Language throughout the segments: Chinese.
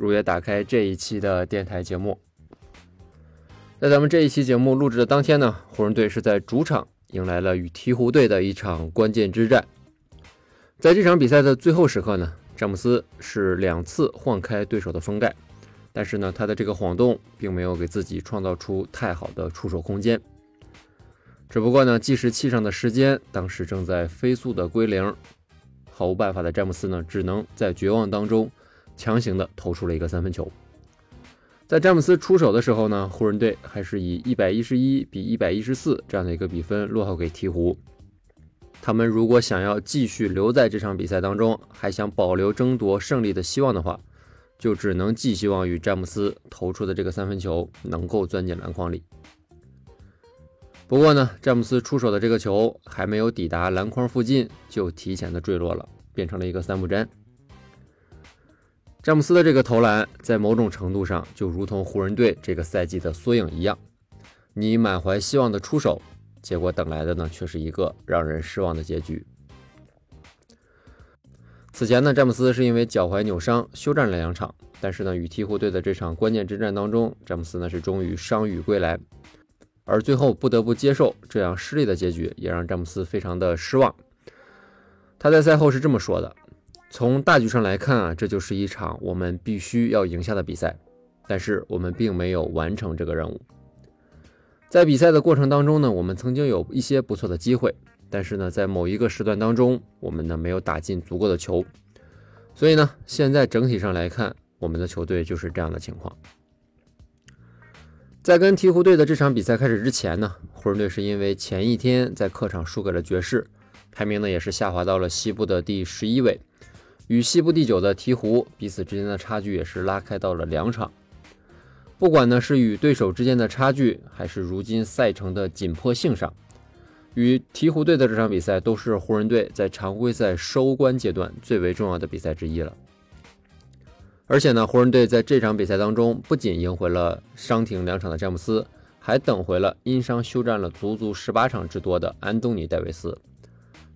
如约打开这一期的电台节目，在咱们这一期节目录制的当天呢，湖人队是在主场迎来了与鹈鹕队的一场关键之战。在这场比赛的最后时刻呢，詹姆斯是两次晃开对手的封盖，但是呢，他的这个晃动并没有给自己创造出太好的出手空间。只不过呢，计时器上的时间当时正在飞速的归零，毫无办法的詹姆斯呢，只能在绝望当中。强行的投出了一个三分球，在詹姆斯出手的时候呢，湖人队还是以一百一十一比一百一十四这样的一个比分落后给鹈鹕。他们如果想要继续留在这场比赛当中，还想保留争夺胜利的希望的话，就只能寄希望于詹姆斯投出的这个三分球能够钻进篮筐里。不过呢，詹姆斯出手的这个球还没有抵达篮筐附近，就提前的坠落了，变成了一个三不沾。詹姆斯的这个投篮，在某种程度上就如同湖人队这个赛季的缩影一样。你满怀希望的出手，结果等来的呢，却是一个让人失望的结局。此前呢，詹姆斯是因为脚踝扭伤休战了两场，但是呢，与鹈鹕队的这场关键之战当中，詹姆斯呢是终于伤愈归来，而最后不得不接受这样失利的结局，也让詹姆斯非常的失望。他在赛后是这么说的。从大局上来看啊，这就是一场我们必须要赢下的比赛，但是我们并没有完成这个任务。在比赛的过程当中呢，我们曾经有一些不错的机会，但是呢，在某一个时段当中，我们呢没有打进足够的球，所以呢，现在整体上来看，我们的球队就是这样的情况。在跟鹈鹕队的这场比赛开始之前呢，湖人队是因为前一天在客场输给了爵士，排名呢也是下滑到了西部的第十一位。与西部第九的鹈鹕彼此之间的差距也是拉开到了两场。不管呢是与对手之间的差距，还是如今赛程的紧迫性上，与鹈鹕队的这场比赛都是湖人队在常规赛收官阶段最为重要的比赛之一了。而且呢，湖人队在这场比赛当中不仅赢回了伤停两场的詹姆斯，还等回了因伤休战了足足十八场之多的安东尼戴维斯。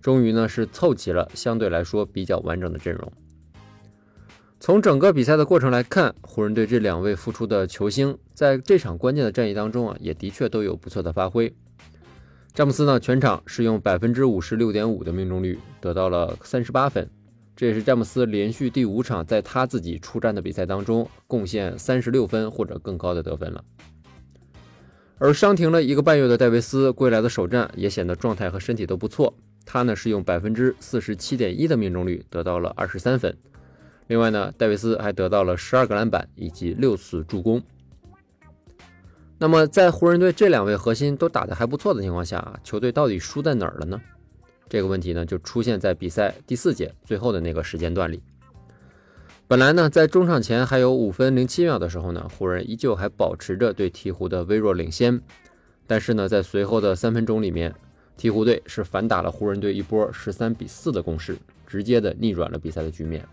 终于呢是凑齐了相对来说比较完整的阵容。从整个比赛的过程来看，湖人队这两位复出的球星在这场关键的战役当中啊，也的确都有不错的发挥。詹姆斯呢，全场是用百分之五十六点五的命中率得到了三十八分，这也是詹姆斯连续第五场在他自己出战的比赛当中贡献三十六分或者更高的得分了。而伤停了一个半月的戴维斯归来的首战也显得状态和身体都不错。他呢是用百分之四十七点一的命中率得到了二十三分，另外呢，戴维斯还得到了十二个篮板以及六次助攻。那么在湖人队这两位核心都打得还不错的情况下，球队到底输在哪儿了呢？这个问题呢就出现在比赛第四节最后的那个时间段里。本来呢，在中场前还有五分零七秒的时候呢，湖人依旧还保持着对鹈鹕的微弱领先，但是呢，在随后的三分钟里面。鹈鹕队是反打了湖人队一波十三比四的攻势，直接的逆转了比赛的局面。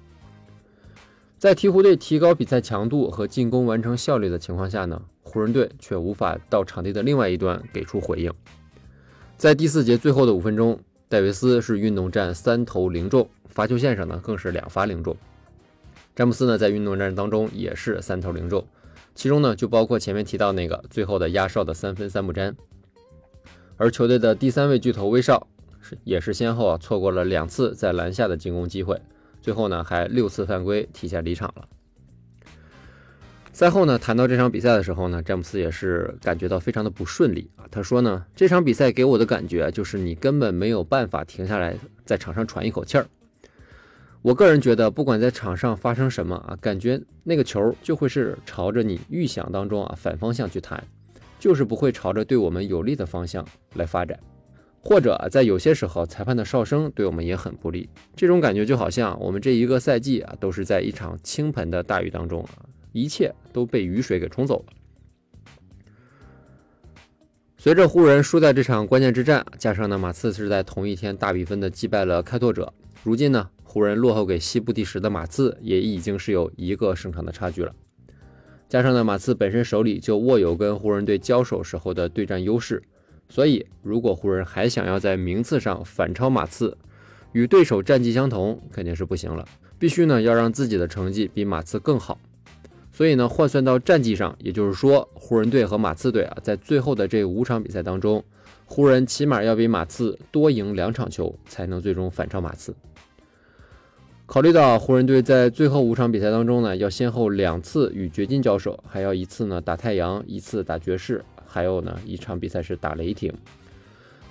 在鹈鹕队提高比赛强度和进攻完成效率的情况下呢，湖人队却无法到场地的另外一端给出回应。在第四节最后的五分钟，戴维斯是运动战三投零中，罚球线上呢更是两罚零中。詹姆斯呢在运动战当中也是三投零中，其中呢就包括前面提到那个最后的压哨的三分三不沾。而球队的第三位巨头威少是也是先后啊错过了两次在篮下的进攻机会，最后呢还六次犯规提前离场了。赛后呢谈到这场比赛的时候呢，詹姆斯也是感觉到非常的不顺利啊。他说呢这场比赛给我的感觉就是你根本没有办法停下来在场上喘一口气儿。我个人觉得不管在场上发生什么啊，感觉那个球就会是朝着你预想当中啊反方向去弹。就是不会朝着对我们有利的方向来发展，或者在有些时候，裁判的哨声对我们也很不利。这种感觉就好像我们这一个赛季啊，都是在一场倾盆的大雨当中啊，一切都被雨水给冲走了。随着湖人输在这场关键之战，加上呢马刺是在同一天大比分的击败了开拓者，如今呢湖人落后给西部第十的马刺也已经是有一个胜场的差距了。加上呢马刺本身手里就握有跟湖人队交手时候的对战优势，所以如果湖人还想要在名次上反超马刺，与对手战绩相同肯定是不行了，必须呢要让自己的成绩比马刺更好。所以呢，换算到战绩上，也就是说，湖人队和马刺队啊，在最后的这五场比赛当中，湖人起码要比马刺多赢两场球，才能最终反超马刺。考虑到湖人队在最后五场比赛当中呢，要先后两次与掘金交手，还要一次呢打太阳，一次打爵士，还有呢一场比赛是打雷霆。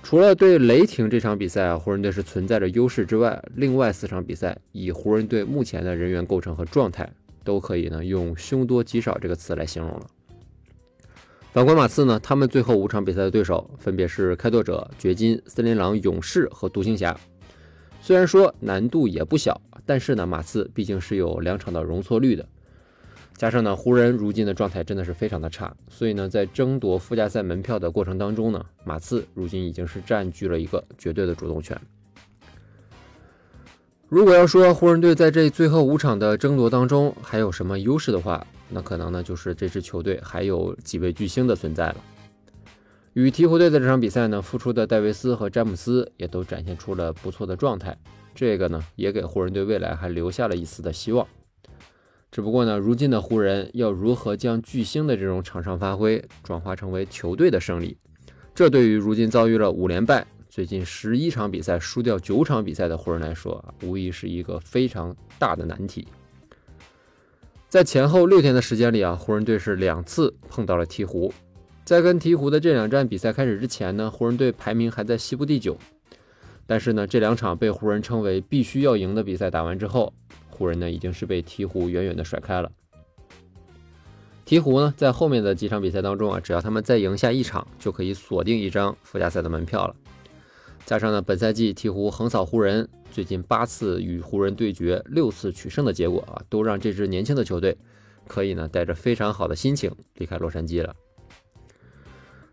除了对雷霆这场比赛啊，湖人队是存在着优势之外，另外四场比赛以湖人队目前的人员构成和状态。都可以呢用凶多吉少这个词来形容了。反观马刺呢，他们最后五场比赛的对手分别是开拓者、掘金、森林狼、勇士和独行侠。虽然说难度也不小，但是呢，马刺毕竟是有两场的容错率的。加上呢，湖人如今的状态真的是非常的差，所以呢，在争夺附加赛门票的过程当中呢，马刺如今已经是占据了一个绝对的主动权。如果要说湖人队在这最后五场的争夺当中还有什么优势的话，那可能呢就是这支球队还有几位巨星的存在了。与鹈鹕队的这场比赛呢，复出的戴维斯和詹姆斯也都展现出了不错的状态，这个呢也给湖人队未来还留下了一丝的希望。只不过呢，如今的湖人要如何将巨星的这种场上发挥转化成为球队的胜利，这对于如今遭遇了五连败。最近十一场比赛输掉九场比赛的湖人来说，无疑是一个非常大的难题。在前后六天的时间里啊，湖人队是两次碰到了鹈鹕。在跟鹈鹕的这两站比赛开始之前呢，湖人队排名还在西部第九。但是呢，这两场被湖人称为必须要赢的比赛打完之后，湖人呢已经是被鹈鹕远远的甩开了。鹈鹕呢，在后面的几场比赛当中啊，只要他们再赢下一场，就可以锁定一张附加赛的门票了。加上呢，本赛季鹈鹕横扫湖人，最近八次与湖人对决，六次取胜的结果啊，都让这支年轻的球队可以呢带着非常好的心情离开洛杉矶了。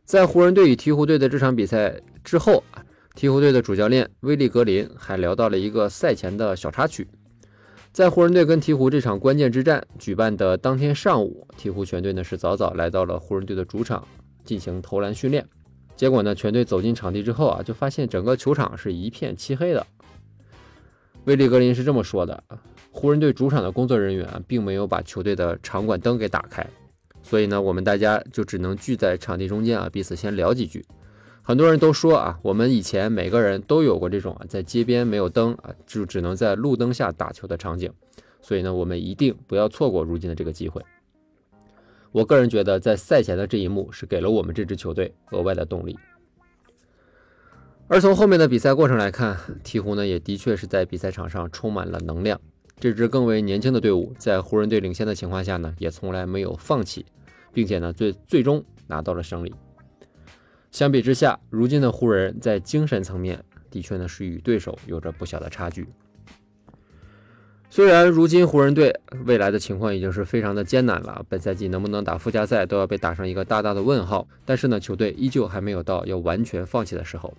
在湖人队与鹈鹕队的这场比赛之后啊，鹈鹕队的主教练威利格林还聊到了一个赛前的小插曲。在湖人队跟鹈鹕这场关键之战举办的当天上午，鹈鹕全队呢是早早来到了湖人队的主场进行投篮训练。结果呢？全队走进场地之后啊，就发现整个球场是一片漆黑的。威利格林是这么说的：湖人队主场的工作人员并没有把球队的场馆灯给打开，所以呢，我们大家就只能聚在场地中间啊，彼此先聊几句。很多人都说啊，我们以前每个人都有过这种啊，在街边没有灯啊，就只能在路灯下打球的场景。所以呢，我们一定不要错过如今的这个机会。我个人觉得，在赛前的这一幕是给了我们这支球队额外的动力。而从后面的比赛过程来看，鹈鹕呢也的确是在比赛场上充满了能量。这支更为年轻的队伍，在湖人队领先的情况下呢，也从来没有放弃，并且呢最最终拿到了胜利。相比之下，如今的湖人，在精神层面的确呢是与对手有着不小的差距。虽然如今湖人队未来的情况已经是非常的艰难了，本赛季能不能打附加赛都要被打上一个大大的问号。但是呢，球队依旧还没有到要完全放弃的时候。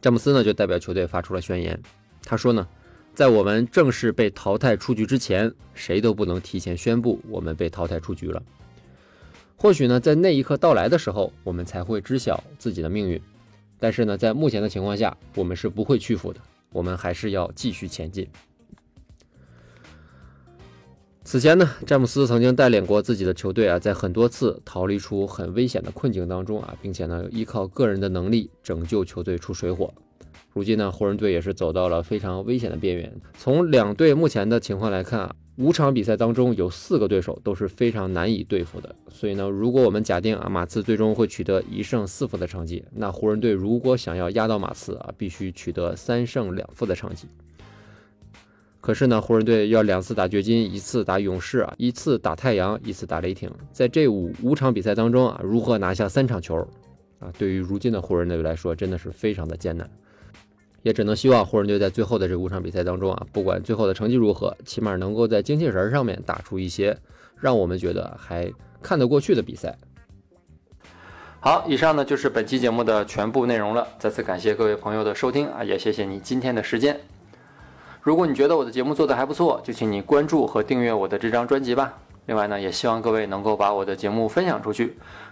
詹姆斯呢就代表球队发出了宣言，他说呢，在我们正式被淘汰出局之前，谁都不能提前宣布我们被淘汰出局了。或许呢，在那一刻到来的时候，我们才会知晓自己的命运。但是呢，在目前的情况下，我们是不会屈服的，我们还是要继续前进。此前呢，詹姆斯曾经带领过自己的球队啊，在很多次逃离出很危险的困境当中啊，并且呢，依靠个人的能力拯救球队出水火。如今呢，湖人队也是走到了非常危险的边缘。从两队目前的情况来看啊，五场比赛当中有四个对手都是非常难以对付的。所以呢，如果我们假定啊，马刺最终会取得一胜四负的成绩，那湖人队如果想要压倒马刺啊，必须取得三胜两负的成绩。可是呢，湖人队要两次打掘金，一次打勇士啊，一次打太阳，一次打雷霆，在这五五场比赛当中啊，如何拿下三场球啊？对于如今的湖人队来说，真的是非常的艰难。也只能希望湖人队在最后的这五场比赛当中啊，不管最后的成绩如何，起码能够在精气神儿上面打出一些让我们觉得还看得过去的比赛。好，以上呢就是本期节目的全部内容了。再次感谢各位朋友的收听啊，也谢谢你今天的时间。如果你觉得我的节目做得还不错，就请你关注和订阅我的这张专辑吧。另外呢，也希望各位能够把我的节目分享出去，